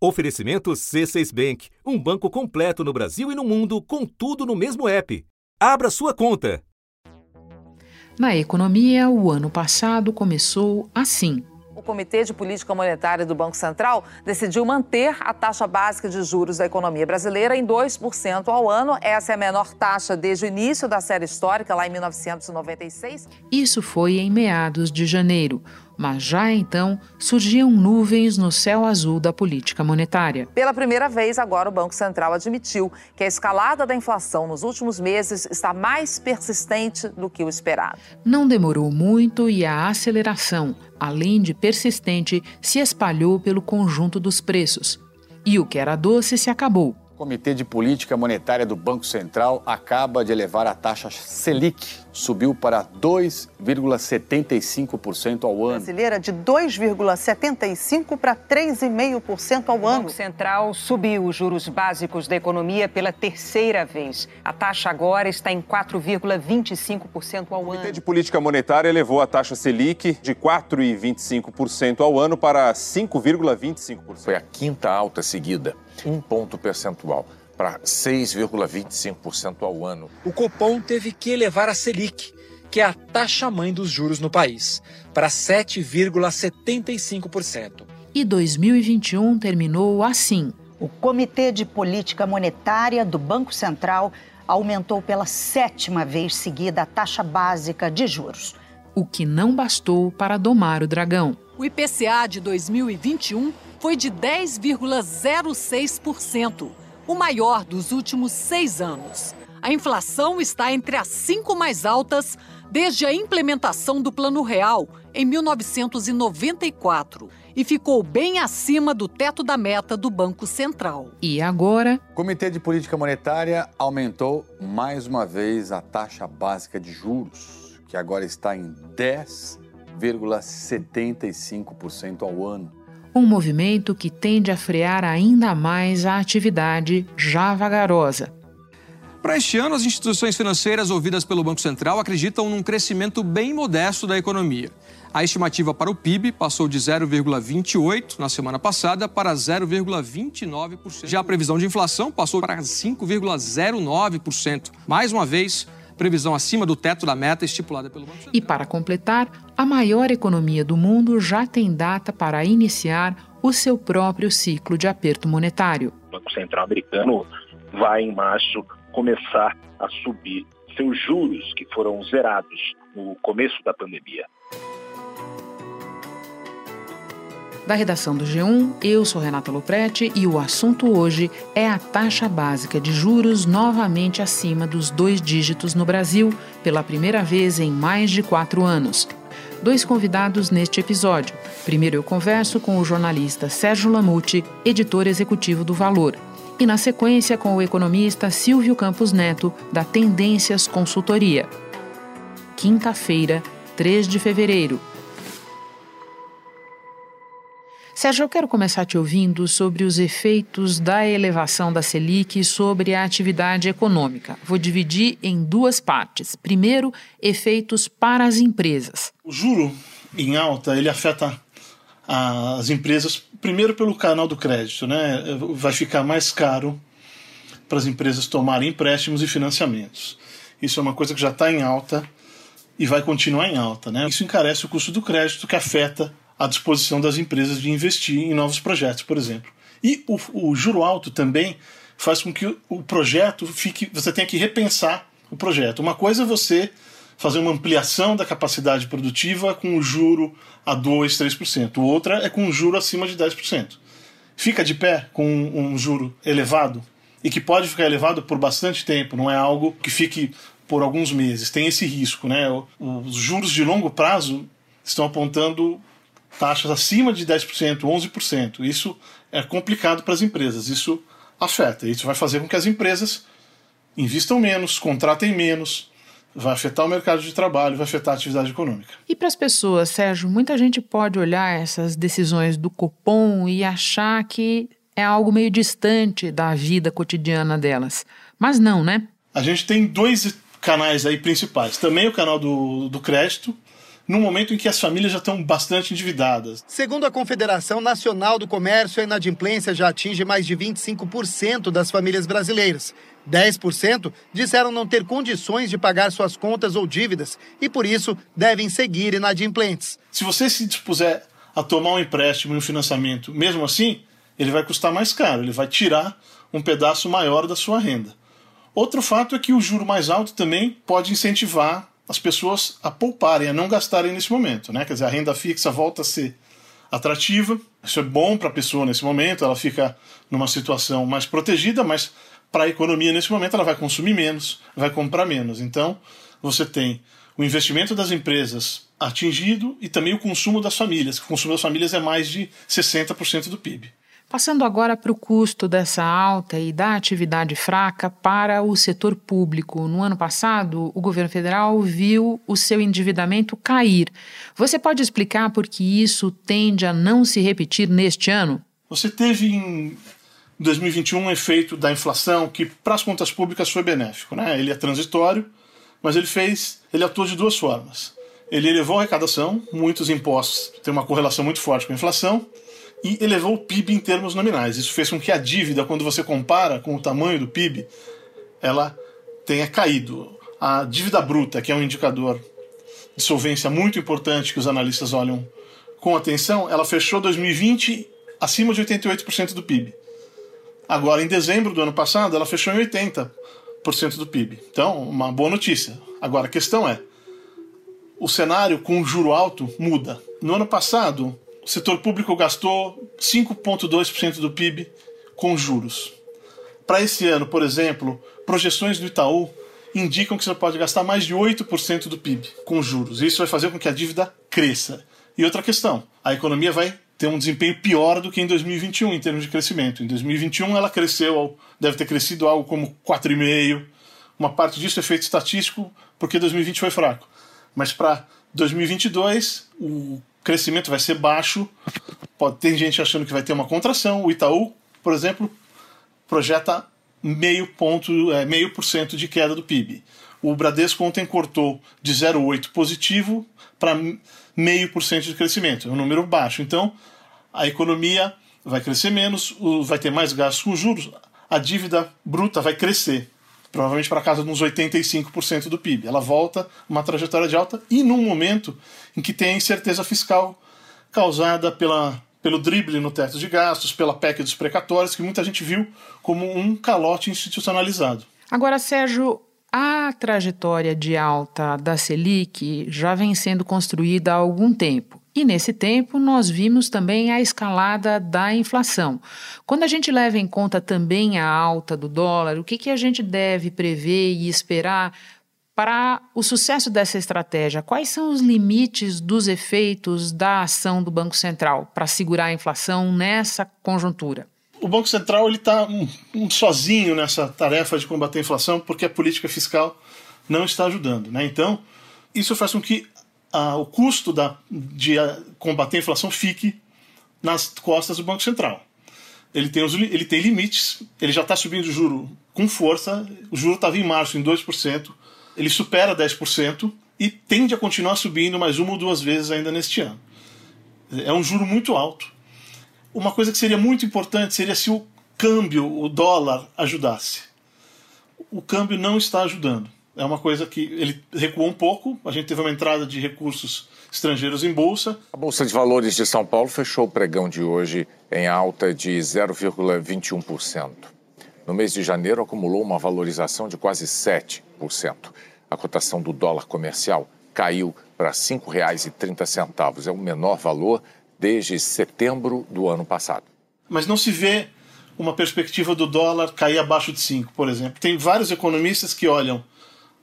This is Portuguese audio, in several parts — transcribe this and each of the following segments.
Oferecimento C6 Bank, um banco completo no Brasil e no mundo, com tudo no mesmo app. Abra sua conta. Na economia, o ano passado começou assim. O Comitê de Política Monetária do Banco Central decidiu manter a taxa básica de juros da economia brasileira em 2% ao ano. Essa é a menor taxa desde o início da série histórica, lá em 1996. Isso foi em meados de janeiro mas já então surgiam nuvens no céu azul da política monetária. Pela primeira vez, agora o Banco Central admitiu que a escalada da inflação nos últimos meses está mais persistente do que o esperado. Não demorou muito e a aceleração, além de persistente, se espalhou pelo conjunto dos preços. E o que era doce se acabou. O Comitê de Política Monetária do Banco Central acaba de elevar a taxa Selic subiu para 2,75% ao ano. Brasileira de 2,75% para 3,5% ao ano. O Banco Central subiu os juros básicos da economia pela terceira vez. A taxa agora está em 4,25% ao ano. O Comitê de Política Monetária elevou a taxa Selic de 4,25% ao ano para 5,25%. Foi a quinta alta seguida, um ponto percentual para 6,25% ao ano. O Copom teve que elevar a Selic, que é a taxa-mãe dos juros no país, para 7,75%. E 2021 terminou assim. O Comitê de Política Monetária do Banco Central aumentou pela sétima vez seguida a taxa básica de juros. O que não bastou para domar o dragão. O IPCA de 2021 foi de 10,06% o maior dos últimos seis anos. A inflação está entre as cinco mais altas desde a implementação do Plano Real em 1994 e ficou bem acima do teto da meta do Banco Central. E agora? O Comitê de Política Monetária aumentou mais uma vez a taxa básica de juros, que agora está em 10,75% ao ano um movimento que tende a frear ainda mais a atividade já vagarosa. Para este ano, as instituições financeiras ouvidas pelo Banco Central acreditam num crescimento bem modesto da economia. A estimativa para o PIB passou de 0,28% na semana passada para 0,29%. Já a previsão de inflação passou para 5,09%. Mais uma vez, previsão acima do teto da meta estipulada pelo Banco Central. E para completar, a maior economia do mundo já tem data para iniciar o seu próprio ciclo de aperto monetário. O Banco Central americano vai, em março, começar a subir seus juros, que foram zerados no começo da pandemia. Da redação do G1, eu sou Renata Loprete e o assunto hoje é a taxa básica de juros novamente acima dos dois dígitos no Brasil, pela primeira vez em mais de quatro anos. Dois convidados neste episódio. Primeiro, eu converso com o jornalista Sérgio Lamute, editor executivo do Valor. E na sequência, com o economista Silvio Campos Neto, da Tendências Consultoria. Quinta-feira, 3 de fevereiro, Sérgio, eu quero começar te ouvindo sobre os efeitos da elevação da Selic sobre a atividade econômica. Vou dividir em duas partes. Primeiro, efeitos para as empresas. O juro em alta, ele afeta as empresas, primeiro pelo canal do crédito, né? Vai ficar mais caro para as empresas tomarem empréstimos e financiamentos. Isso é uma coisa que já está em alta e vai continuar em alta, né? Isso encarece o custo do crédito, que afeta à disposição das empresas de investir em novos projetos, por exemplo. E o, o juro alto também faz com que o, projeto fique. Você tenha que repensar o projeto. Uma coisa é você fazer uma ampliação da capacidade produtiva com o juro a 2, 3%. Outra é com um juro acima de 10%. Fica de pé com um, um juro elevado e que pode ficar elevado por bastante tempo, não é algo que fique por alguns meses. Tem esse risco, né? Os juros de longo prazo estão apontando taxas acima de 10%, 11%. Isso é complicado para as empresas, isso afeta. Isso vai fazer com que as empresas investam menos, contratem menos, vai afetar o mercado de trabalho, vai afetar a atividade econômica. E para as pessoas, Sérgio, muita gente pode olhar essas decisões do Copom e achar que é algo meio distante da vida cotidiana delas. Mas não, né? A gente tem dois canais aí principais. Também o canal do, do crédito, num momento em que as famílias já estão bastante endividadas. Segundo a Confederação Nacional do Comércio, a inadimplência já atinge mais de 25% das famílias brasileiras. 10% disseram não ter condições de pagar suas contas ou dívidas e, por isso, devem seguir inadimplentes. Se você se dispuser a tomar um empréstimo e um financiamento, mesmo assim, ele vai custar mais caro, ele vai tirar um pedaço maior da sua renda. Outro fato é que o juro mais alto também pode incentivar as pessoas a pouparem, a não gastarem nesse momento. Né? Quer dizer, a renda fixa volta a ser atrativa, isso é bom para a pessoa nesse momento, ela fica numa situação mais protegida, mas para a economia nesse momento ela vai consumir menos, vai comprar menos. Então, você tem o investimento das empresas atingido e também o consumo das famílias. O consumo das famílias é mais de 60% do PIB. Passando agora para o custo dessa alta e da atividade fraca para o setor público. No ano passado, o governo federal viu o seu endividamento cair. Você pode explicar por que isso tende a não se repetir neste ano? Você teve em 2021 um efeito da inflação que para as contas públicas foi benéfico, né? Ele é transitório, mas ele fez, ele atuou de duas formas. Ele elevou a arrecadação, muitos impostos têm uma correlação muito forte com a inflação e elevou o PIB em termos nominais. Isso fez com que a dívida, quando você compara com o tamanho do PIB, ela tenha caído. A dívida bruta, que é um indicador de solvência muito importante que os analistas olham com atenção, ela fechou 2020 acima de 88% do PIB. Agora, em dezembro do ano passado, ela fechou em 80% do PIB. Então, uma boa notícia. Agora, a questão é: o cenário com juro alto muda. No ano passado, o setor público gastou 5,2% do PIB com juros. Para esse ano, por exemplo, projeções do Itaú indicam que você pode gastar mais de 8% do PIB com juros. Isso vai fazer com que a dívida cresça. E outra questão: a economia vai ter um desempenho pior do que em 2021 em termos de crescimento. Em 2021 ela cresceu, deve ter crescido algo como 4,5%. Uma parte disso é efeito estatístico, porque 2020 foi fraco. Mas para 2022, o crescimento vai ser baixo. Pode ter gente achando que vai ter uma contração. O Itaú, por exemplo, projeta meio ponto, é, meio por cento de queda do PIB. O Bradesco ontem cortou de 0,8 positivo para meio por cento de crescimento. É um número baixo. Então, a economia vai crescer menos, vai ter mais gastos com juros, a dívida bruta vai crescer provavelmente para casa de uns 85% do PIB. Ela volta uma trajetória de alta e num momento em que tem a incerteza fiscal causada pela, pelo drible no teto de gastos, pela PEC dos precatórios, que muita gente viu como um calote institucionalizado. Agora, Sérgio, a trajetória de alta da Selic já vem sendo construída há algum tempo. E nesse tempo, nós vimos também a escalada da inflação. Quando a gente leva em conta também a alta do dólar, o que, que a gente deve prever e esperar para o sucesso dessa estratégia? Quais são os limites dos efeitos da ação do Banco Central para segurar a inflação nessa conjuntura? O Banco Central está um, um, sozinho nessa tarefa de combater a inflação porque a política fiscal não está ajudando. Né? Então, isso faz com que o custo da, de combater a inflação fique nas costas do Banco Central. Ele tem, os, ele tem limites, ele já está subindo o juro com força, o juro estava em março em 2%, ele supera 10% e tende a continuar subindo mais uma ou duas vezes ainda neste ano. É um juro muito alto. Uma coisa que seria muito importante seria se o câmbio, o dólar, ajudasse. O câmbio não está ajudando é uma coisa que ele recuou um pouco. A gente teve uma entrada de recursos estrangeiros em bolsa. A Bolsa de Valores de São Paulo fechou o pregão de hoje em alta de 0,21%. No mês de janeiro, acumulou uma valorização de quase 7%. A cotação do dólar comercial caiu para R$ 5,30. É o menor valor desde setembro do ano passado. Mas não se vê uma perspectiva do dólar cair abaixo de 5, por exemplo. Tem vários economistas que olham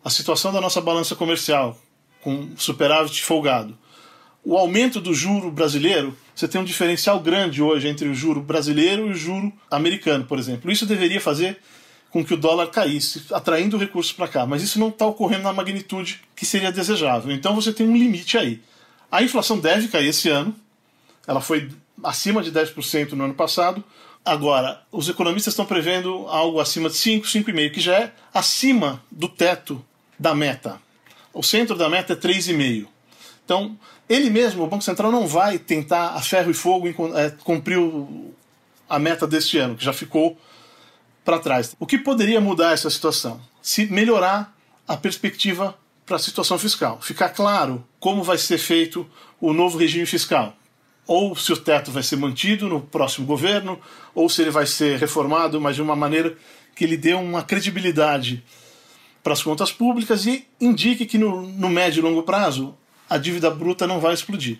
a situação da nossa balança comercial, com superávit folgado, o aumento do juro brasileiro, você tem um diferencial grande hoje entre o juro brasileiro e o juro americano, por exemplo. Isso deveria fazer com que o dólar caísse, atraindo recursos para cá, mas isso não está ocorrendo na magnitude que seria desejável. Então você tem um limite aí. A inflação deve cair esse ano, ela foi acima de 10% no ano passado. Agora, os economistas estão prevendo algo acima de 5, 5,5, que já é acima do teto da meta. O centro da meta é 3,5. Então, ele mesmo, o Banco Central, não vai tentar a ferro e fogo é, cumprir a meta deste ano, que já ficou para trás. O que poderia mudar essa situação? Se melhorar a perspectiva para a situação fiscal. Ficar claro como vai ser feito o novo regime fiscal. Ou se o teto vai ser mantido no próximo governo, ou se ele vai ser reformado, mas de uma maneira que ele dê uma credibilidade para as contas públicas e indique que no, no médio e longo prazo a dívida bruta não vai explodir.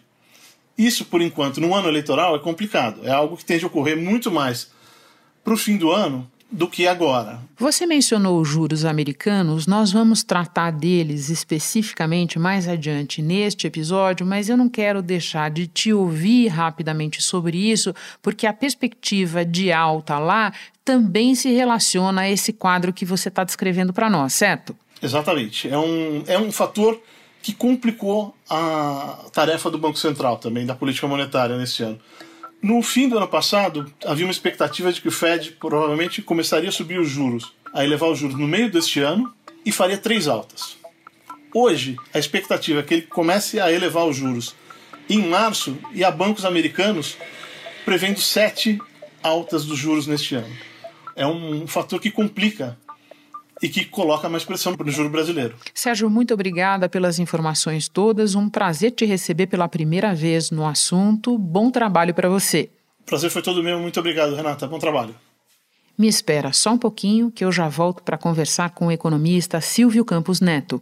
Isso, por enquanto, no ano eleitoral é complicado. É algo que tende a ocorrer muito mais para o fim do ano do que agora. Você mencionou os juros americanos, nós vamos tratar deles especificamente mais adiante neste episódio, mas eu não quero deixar de te ouvir rapidamente sobre isso, porque a perspectiva de alta lá também se relaciona a esse quadro que você está descrevendo para nós, certo? Exatamente. É um, é um fator que complicou a tarefa do Banco Central também, da política monetária nesse ano. No fim do ano passado, havia uma expectativa de que o Fed provavelmente começaria a subir os juros, a elevar os juros no meio deste ano e faria três altas. Hoje, a expectativa é que ele comece a elevar os juros em março e há bancos americanos prevendo sete altas dos juros neste ano. É um fator que complica e que coloca mais pressão no juro brasileiro. Sérgio, muito obrigada pelas informações todas. Um prazer te receber pela primeira vez no assunto. Bom trabalho para você. Prazer foi todo meu. Muito obrigado, Renata. Bom trabalho. Me espera só um pouquinho que eu já volto para conversar com o economista Silvio Campos Neto.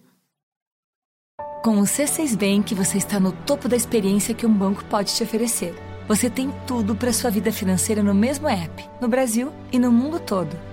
Com o C6 Bank, você está no topo da experiência que um banco pode te oferecer. Você tem tudo para sua vida financeira no mesmo app, no Brasil e no mundo todo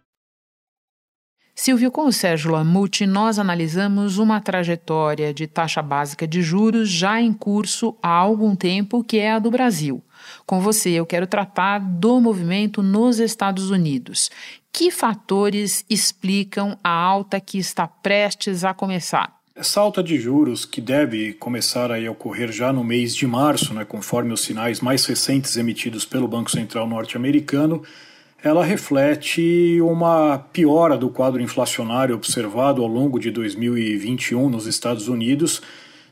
Silvio, com o Sérgio Lamute, nós analisamos uma trajetória de taxa básica de juros já em curso há algum tempo, que é a do Brasil. Com você, eu quero tratar do movimento nos Estados Unidos. Que fatores explicam a alta que está prestes a começar? Essa alta de juros, que deve começar a ocorrer já no mês de março, né, conforme os sinais mais recentes emitidos pelo Banco Central norte-americano, ela reflete uma piora do quadro inflacionário observado ao longo de 2021 nos Estados Unidos,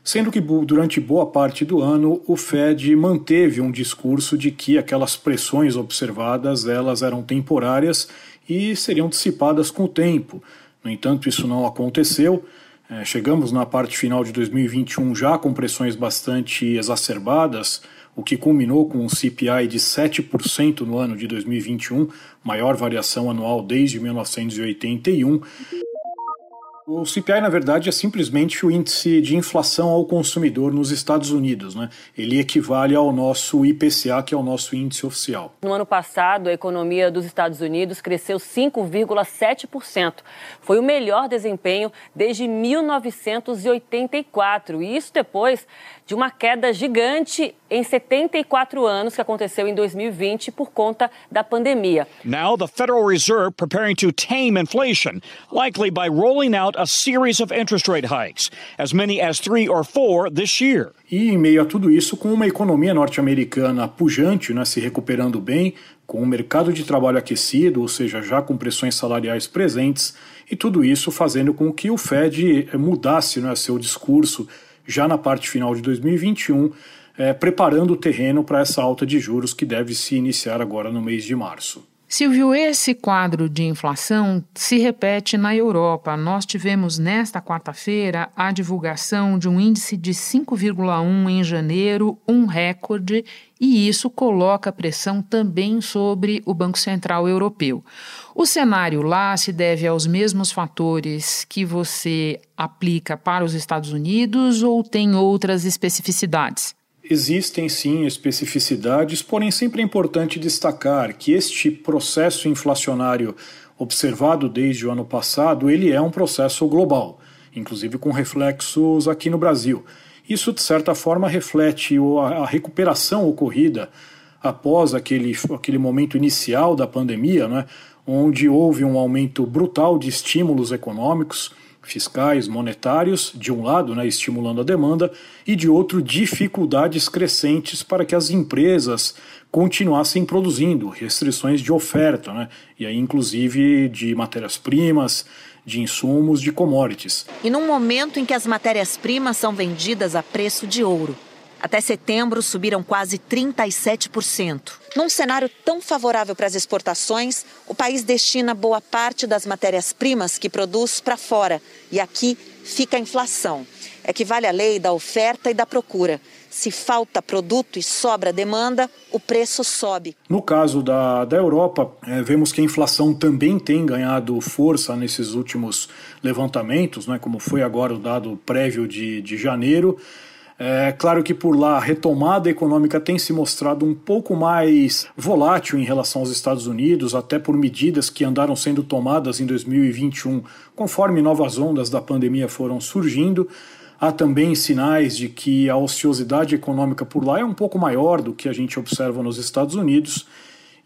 sendo que durante boa parte do ano o Fed manteve um discurso de que aquelas pressões observadas elas eram temporárias e seriam dissipadas com o tempo. No entanto, isso não aconteceu. É, chegamos na parte final de 2021 já com pressões bastante exacerbadas o que culminou com um CPI de 7% no ano de 2021, maior variação anual desde 1981. O CPI, na verdade, é simplesmente o índice de inflação ao consumidor nos Estados Unidos. Né? Ele equivale ao nosso IPCA, que é o nosso índice oficial. No ano passado, a economia dos Estados Unidos cresceu 5,7%. Foi o melhor desempenho desde 1984. E isso depois de uma queda gigante em 74 anos que aconteceu em 2020 por conta da pandemia. Now the Federal Reserve preparing to tame inflation, likely by rolling out a series of interest rate hikes, as many as three or four this year. E em meio a tudo isso, com uma economia norte-americana pujante, né, se recuperando bem, com o um mercado de trabalho aquecido, ou seja, já com pressões salariais presentes, e tudo isso fazendo com que o Fed mudasse né, seu discurso já na parte final de 2021, é, preparando o terreno para essa alta de juros que deve se iniciar agora no mês de março. Silvio, esse quadro de inflação se repete na Europa. Nós tivemos nesta quarta-feira a divulgação de um índice de 5,1 em janeiro, um recorde, e isso coloca pressão também sobre o Banco Central Europeu. O cenário lá se deve aos mesmos fatores que você aplica para os Estados Unidos ou tem outras especificidades? Existem sim especificidades, porém sempre é importante destacar que este processo inflacionário observado desde o ano passado, ele é um processo global, inclusive com reflexos aqui no Brasil. Isso de certa forma reflete a recuperação ocorrida após aquele, aquele momento inicial da pandemia, né, onde houve um aumento brutal de estímulos econômicos, fiscais, monetários, de um lado, né, estimulando a demanda, e de outro, dificuldades crescentes para que as empresas continuassem produzindo, restrições de oferta, né, e aí inclusive de matérias-primas, de insumos, de commodities. E num momento em que as matérias-primas são vendidas a preço de ouro. Até setembro subiram quase 37%. Num cenário tão favorável para as exportações, o país destina boa parte das matérias-primas que produz para fora. E aqui fica a inflação. Equivale à lei da oferta e da procura. Se falta produto e sobra demanda, o preço sobe. No caso da, da Europa, é, vemos que a inflação também tem ganhado força nesses últimos levantamentos, né, como foi agora o dado prévio de, de janeiro. É claro que por lá a retomada econômica tem se mostrado um pouco mais volátil em relação aos Estados Unidos, até por medidas que andaram sendo tomadas em 2021, conforme novas ondas da pandemia foram surgindo. Há também sinais de que a ociosidade econômica por lá é um pouco maior do que a gente observa nos Estados Unidos.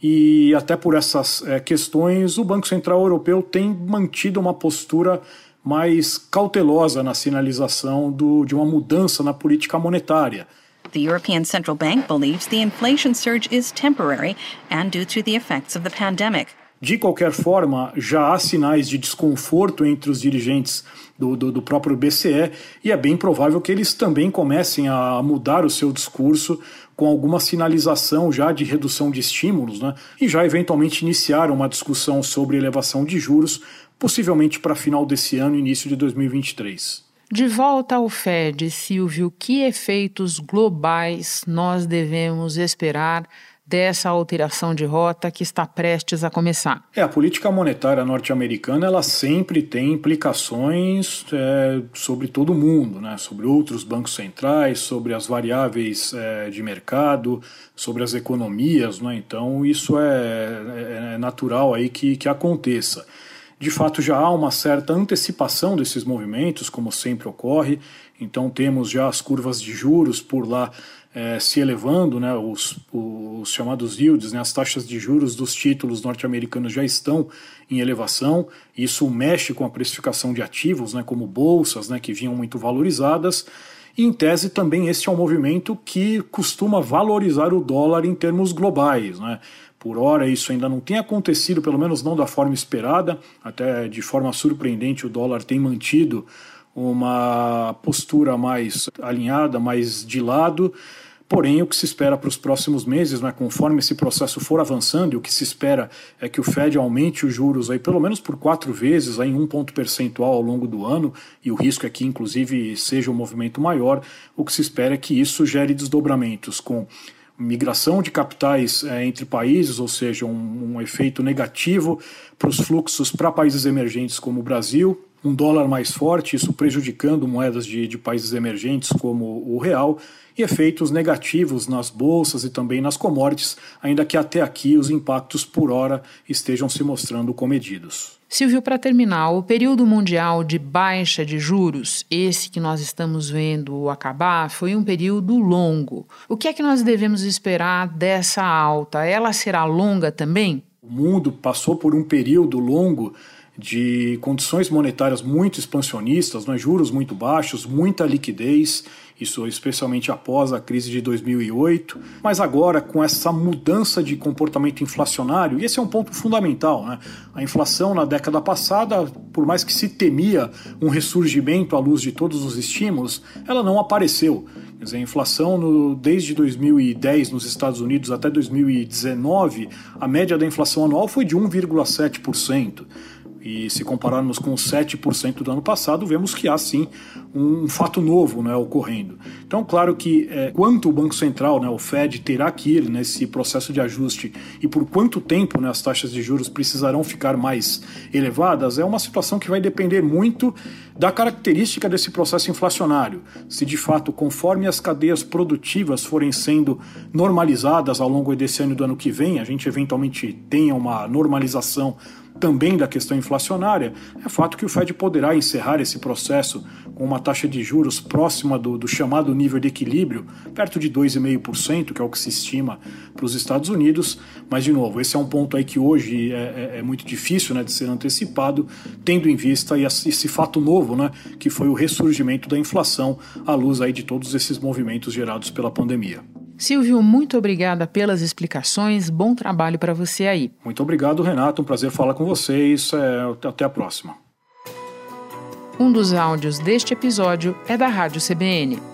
E até por essas é, questões, o Banco Central Europeu tem mantido uma postura mais cautelosa na sinalização do, de uma mudança na política monetária. The European Central Bank believes the inflation surge is temporary and due to the effects of the pandemic. De qualquer forma, já há sinais de desconforto entre os dirigentes do, do, do, próprio BCE e é bem provável que eles também comecem a mudar o seu discurso com alguma sinalização já de redução de estímulos né, e já eventualmente iniciar uma discussão sobre elevação de juros possivelmente para final desse ano, início de 2023. De volta ao Fed, Silvio, que efeitos globais nós devemos esperar dessa alteração de rota que está prestes a começar? É, a política monetária norte-americana ela sempre tem implicações é, sobre todo o mundo, né? sobre outros bancos centrais, sobre as variáveis é, de mercado, sobre as economias. Né? Então isso é, é, é natural aí que, que aconteça. De fato, já há uma certa antecipação desses movimentos, como sempre ocorre. Então, temos já as curvas de juros por lá é, se elevando, né, os, os chamados yields, né, as taxas de juros dos títulos norte-americanos já estão em elevação. Isso mexe com a precificação de ativos, né, como bolsas, né, que vinham muito valorizadas. E, em tese, também esse é um movimento que costuma valorizar o dólar em termos globais. Né? Por hora, isso ainda não tem acontecido, pelo menos não da forma esperada, até de forma surpreendente, o dólar tem mantido uma postura mais alinhada, mais de lado. Porém, o que se espera para os próximos meses, né, conforme esse processo for avançando, e o que se espera é que o Fed aumente os juros aí pelo menos por quatro vezes, aí, em um ponto percentual ao longo do ano, e o risco é que, inclusive, seja um movimento maior. O que se espera é que isso gere desdobramentos com migração de capitais é, entre países, ou seja, um, um efeito negativo para os fluxos para países emergentes como o Brasil, um dólar mais forte, isso prejudicando moedas de, de países emergentes como o real, e efeitos negativos nas bolsas e também nas commodities, ainda que até aqui os impactos por hora estejam se mostrando comedidos. Silvio, para terminar, o período mundial de baixa de juros, esse que nós estamos vendo acabar, foi um período longo. O que é que nós devemos esperar dessa alta? Ela será longa também? O mundo passou por um período longo de condições monetárias muito expansionistas, né, juros muito baixos, muita liquidez, isso especialmente após a crise de 2008, mas agora com essa mudança de comportamento inflacionário, e esse é um ponto fundamental, né? A inflação na década passada, por mais que se temia um ressurgimento à luz de todos os estímulos, ela não apareceu. Quer dizer, a inflação no, desde 2010 nos Estados Unidos até 2019, a média da inflação anual foi de 1,7%. E se compararmos com os 7% do ano passado, vemos que há sim um fato novo né, ocorrendo. Então, claro que é, quanto o Banco Central, né, o Fed, terá que ir nesse processo de ajuste e por quanto tempo né, as taxas de juros precisarão ficar mais elevadas, é uma situação que vai depender muito da característica desse processo inflacionário. Se de fato, conforme as cadeias produtivas forem sendo normalizadas ao longo desse ano e do ano que vem, a gente eventualmente tenha uma normalização também da questão inflacionária, é fato que o Fed poderá encerrar esse processo com uma taxa de juros próxima do, do chamado nível de equilíbrio, perto de 2,5%, que é o que se estima para os Estados Unidos. Mas, de novo, esse é um ponto aí que hoje é, é, é muito difícil né, de ser antecipado, tendo em vista esse fato novo, né, que foi o ressurgimento da inflação à luz aí de todos esses movimentos gerados pela pandemia. Silvio, muito obrigada pelas explicações. Bom trabalho para você aí. Muito obrigado, Renato. Um prazer falar com vocês. É, até a próxima. Um dos áudios deste episódio é da Rádio CBN.